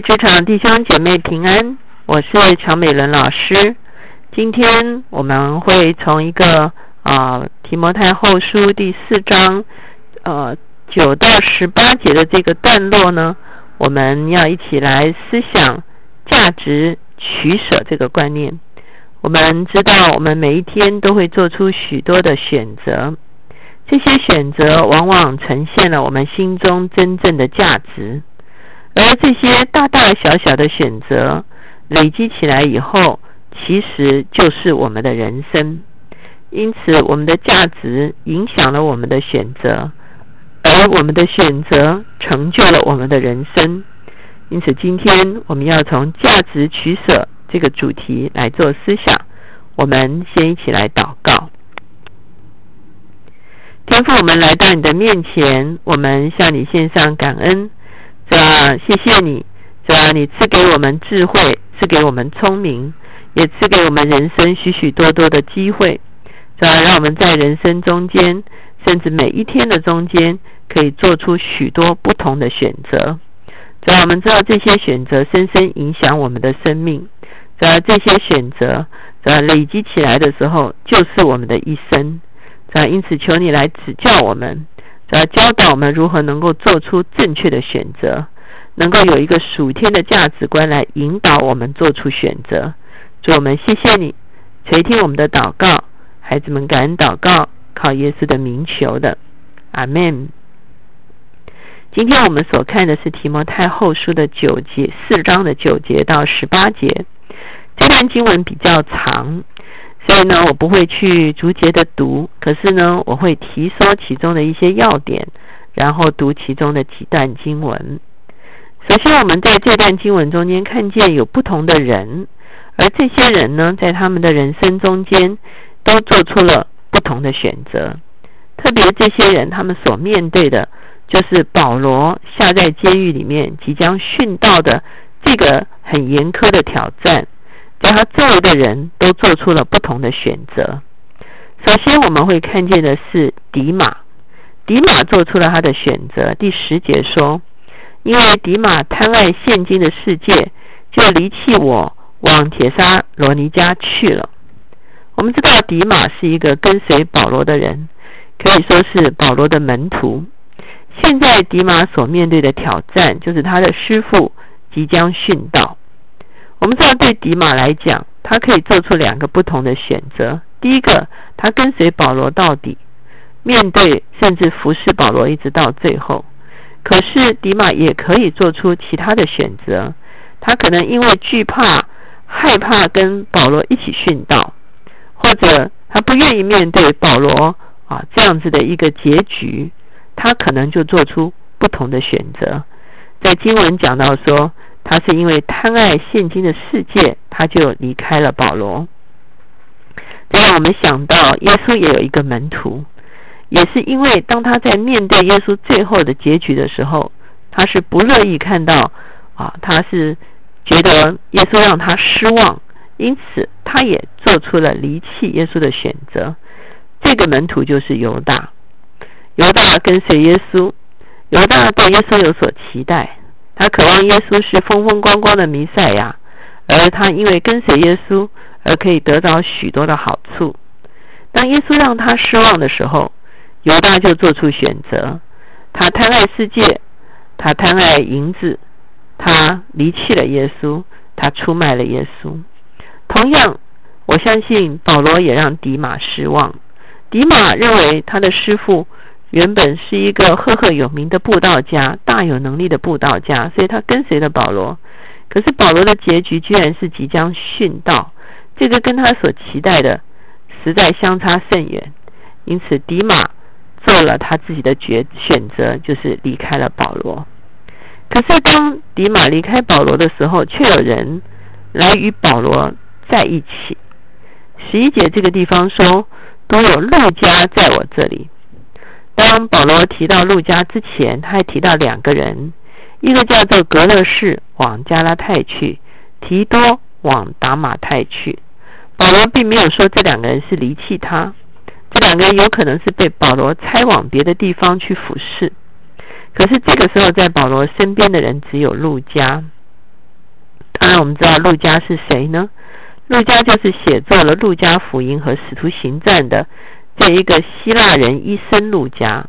职场弟兄姐妹平安，我是乔美伦老师。今天我们会从一个啊提摩太后书第四章呃九到十八节的这个段落呢，我们要一起来思想价值取舍这个观念。我们知道，我们每一天都会做出许多的选择，这些选择往往呈现了我们心中真正的价值。而这些大大小小的选择累积起来以后，其实就是我们的人生。因此，我们的价值影响了我们的选择，而我们的选择成就了我们的人生。因此，今天我们要从价值取舍这个主题来做思想。我们先一起来祷告。天父，我们来到你的面前，我们向你献上感恩。主啊，谢谢你，主啊，你赐给我们智慧，赐给我们聪明，也赐给我们人生许许多多的机会。主啊，让我们在人生中间，甚至每一天的中间，可以做出许多不同的选择。主啊，我们知道这些选择深深影响我们的生命。主啊，这些选择，主啊，累积起来的时候，就是我们的一生。主啊，因此求你来指教我们。来教导我们如何能够做出正确的选择，能够有一个属天的价值观来引导我们做出选择。主我们谢谢你垂听我们的祷告，孩子们感恩祷告，靠耶稣的名求的，阿门。今天我们所看的是提摩太后书的九节四章的九节到十八节，这段经文比较长。所以呢，我不会去逐节的读，可是呢，我会提说其中的一些要点，然后读其中的几段经文。首先，我们在这段经文中间看见有不同的人，而这些人呢，在他们的人生中间都做出了不同的选择。特别这些人，他们所面对的，就是保罗下在监狱里面即将殉道的这个很严苛的挑战。在他周围的人都做出了不同的选择。首先，我们会看见的是迪马。迪马做出了他的选择。第十节说：“因为迪马贪爱现今的世界，就离弃我，往铁沙罗尼家去了。”我们知道迪马是一个跟随保罗的人，可以说是保罗的门徒。现在迪马所面对的挑战，就是他的师傅即将殉道。我们知道，对迪马来讲，他可以做出两个不同的选择。第一个，他跟随保罗到底，面对甚至服侍保罗一直到最后。可是，迪马也可以做出其他的选择。他可能因为惧怕、害怕跟保罗一起殉道，或者他不愿意面对保罗啊这样子的一个结局，他可能就做出不同的选择。在经文讲到说。他是因为贪爱现今的世界，他就离开了保罗。这让我们想到，耶稣也有一个门徒，也是因为当他在面对耶稣最后的结局的时候，他是不乐意看到啊，他是觉得耶稣让他失望，因此他也做出了离弃耶稣的选择。这个门徒就是犹大，犹大跟随耶稣，犹大对耶稣有所期待。他渴望耶稣是风风光光的弥赛亚，而他因为跟随耶稣而可以得到许多的好处。当耶稣让他失望的时候，犹大就做出选择：他贪爱世界，他贪爱银子，他离弃了耶稣，他出卖了耶稣。同样，我相信保罗也让迪马失望。迪马认为他的师傅。原本是一个赫赫有名的布道家，大有能力的布道家，所以他跟随了保罗。可是保罗的结局居然是即将殉道，这个跟他所期待的实在相差甚远。因此，迪马做了他自己的决选择，就是离开了保罗。可是，当迪马离开保罗的时候，却有人来与保罗在一起。十一节这个地方说：“都有路加在我这里。”当保罗提到路加之前，他还提到两个人，一个叫做格勒士往加拉太去，提多往达马太去。保罗并没有说这两个人是离弃他，这两个人有可能是被保罗差往别的地方去服侍。可是这个时候，在保罗身边的人只有路加。当然，我们知道路加是谁呢？路加就是写作了《路加福音》和《使徒行传》的这一个希腊人医生路加。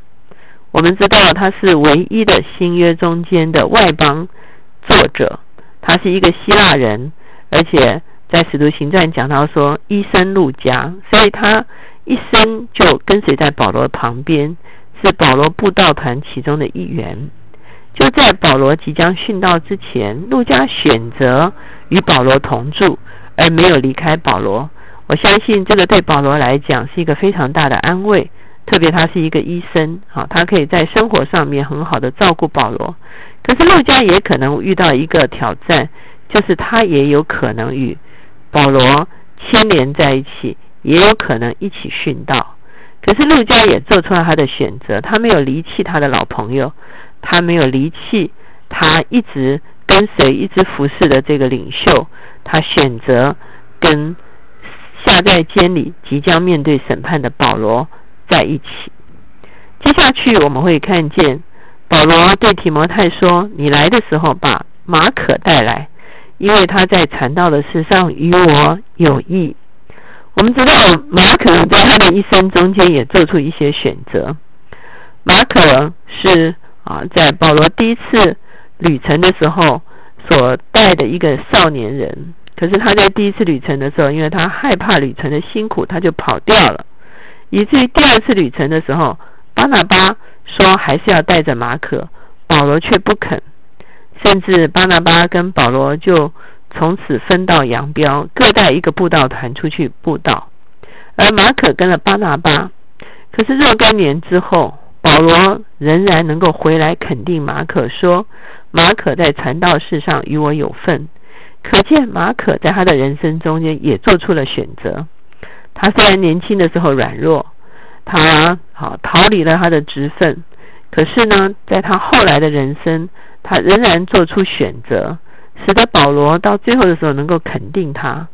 我们知道他是唯一的新约中间的外邦作者，他是一个希腊人，而且在《使徒行传》讲到说医生路加，所以他一生就跟随在保罗旁边，是保罗布道团其中的一员。就在保罗即将殉道之前，路加选择与保罗同住，而没有离开保罗。我相信这个对保罗来讲是一个非常大的安慰，特别他是一个医生，啊，他可以在生活上面很好的照顾保罗。可是路加也可能遇到一个挑战，就是他也有可能与保罗牵连在一起，也有可能一起殉道。可是路加也做出了他的选择，他没有离弃他的老朋友。他没有离弃他一直跟随、一直服侍的这个领袖，他选择跟下在监里、即将面对审判的保罗在一起。接下去我们会看见保罗对提摩太说：“你来的时候把马可带来，因为他在传道的事上与我有益。”我们知道马可在他的一生中间也做出一些选择。马可是。啊，在保罗第一次旅程的时候所带的一个少年人，可是他在第一次旅程的时候，因为他害怕旅程的辛苦，他就跑掉了，以至于第二次旅程的时候，巴拿巴说还是要带着马可，保罗却不肯，甚至巴拿巴跟保罗就从此分道扬镳，各带一个布道团出去布道，而马可跟了巴拿巴，可是若干年之后。保罗仍然能够回来肯定马可，说马可在传道事上与我有份。可见马可在他的人生中间也做出了选择。他虽然年轻的时候软弱，他好逃离了他的职分，可是呢，在他后来的人生，他仍然做出选择，使得保罗到最后的时候能够肯定他。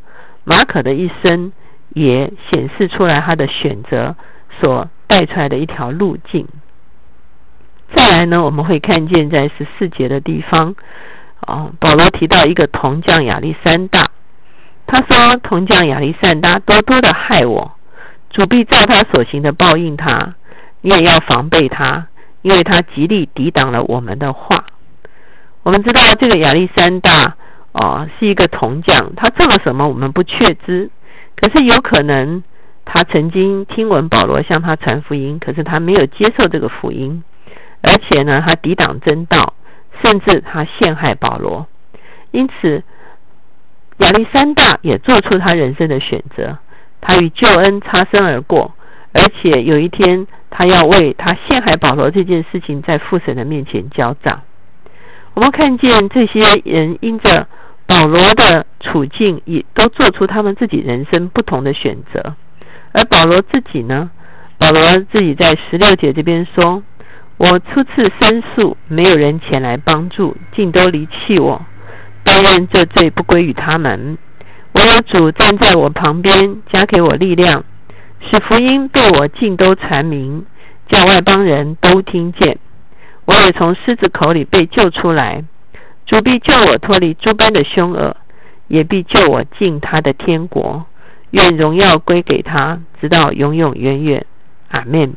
马可的一生也显示出来他的选择所带出来的一条路径。再来呢，我们会看见在十四节的地方，啊，保罗提到一个铜匠亚历山大，他说：“铜匠亚历山大多多的害我，主必照他所行的报应他。你也要防备他，因为他极力抵挡了我们的话。”我们知道这个亚历山大哦是一个铜匠，他做了什么我们不确知，可是有可能他曾经听闻保罗向他传福音，可是他没有接受这个福音。而且呢，他抵挡真道，甚至他陷害保罗。因此，亚历山大也做出他人生的选择。他与救恩擦身而过，而且有一天，他要为他陷害保罗这件事情在父神的面前交账。我们看见这些人因着保罗的处境，也都做出他们自己人生不同的选择。而保罗自己呢？保罗自己在十六节这边说。我初次申诉，没有人前来帮助，尽都离弃我。但愿这罪不归于他们。唯有主站在我旁边，加给我力量，使福音被我尽都传明，叫外邦人都听见。我也从狮子口里被救出来。主必救我脱离诸般的凶恶，也必救我进他的天国。愿荣耀归给他，直到永永远远。阿门。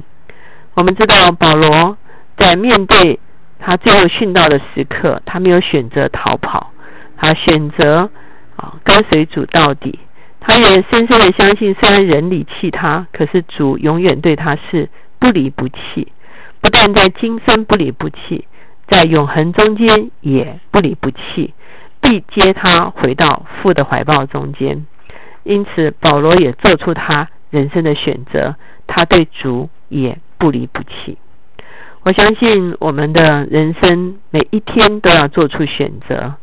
我们知道保罗。在面对他最后殉道的时刻，他没有选择逃跑，他选择啊跟随主到底。他也深深的相信，虽然人离弃他，可是主永远对他是不离不弃。不但在今生不离不弃，在永恒中间也不离不弃，必接他回到父的怀抱中间。因此，保罗也做出他人生的选择，他对主也不离不弃。我相信我们的人生每一天都要做出选择，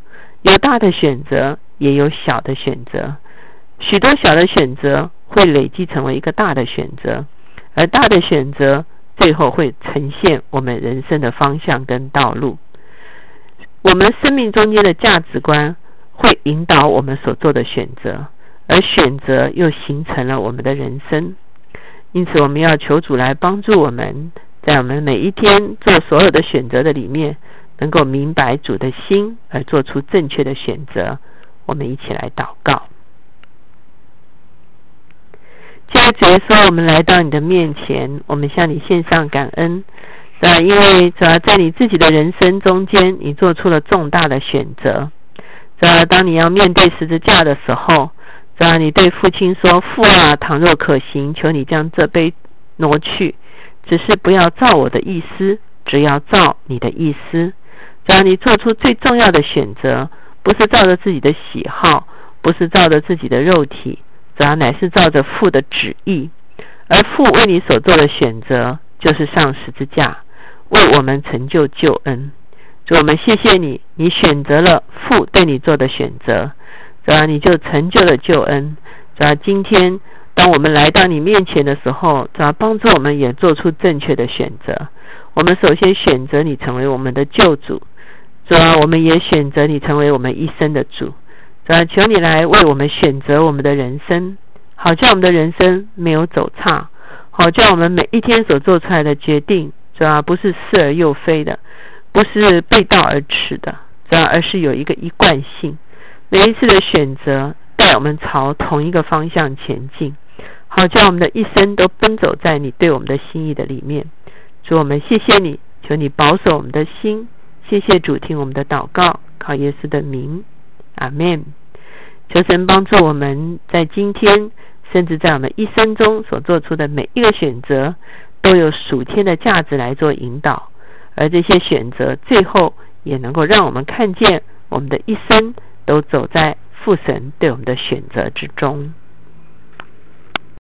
有大的选择，也有小的选择。许多小的选择会累积成为一个大的选择，而大的选择最后会呈现我们人生的方向跟道路。我们生命中间的价值观会引导我们所做的选择，而选择又形成了我们的人生。因此，我们要求主来帮助我们。在我们每一天做所有的选择的里面，能够明白主的心，而做出正确的选择。我们一起来祷告。主耶稣，我们来到你的面前，我们向你献上感恩，是吧？因为主要在你自己的人生中间，你做出了重大的选择，是吧？当你要面对十字架的时候，是吧？你对父亲说：“父啊，倘若可行，求你将这杯挪去，只是不要照我的意思，只要照你的意思。”只要你做出最重要的选择，不是照着自己的喜好，不是照着自己的肉体。只要乃是照着父的旨意，而父为你所做的选择，就是上十字架，为我们成就救恩。主，我们谢谢你，你选择了父对你做的选择，主要你就成就了救恩。主要今天，当我们来到你面前的时候，主要帮助我们也做出正确的选择。我们首先选择你成为我们的救主，主要我们也选择你成为我们一生的主。主要，求你来为我们选择我们的人生，好叫我们的人生没有走差，好叫我们每一天所做出来的决定，主要不是似而又非的，不是背道而驰的，主要而是有一个一贯性。每一次的选择带我们朝同一个方向前进，好叫我们的一生都奔走在你对我们的心意的里面。主，我们谢谢你，求你保守我们的心。谢谢主，听我们的祷告，靠耶稣的名，阿门。求神帮助我们在今天，甚至在我们一生中所做出的每一个选择，都有属天的价值来做引导，而这些选择最后也能够让我们看见，我们的一生都走在父神对我们的选择之中。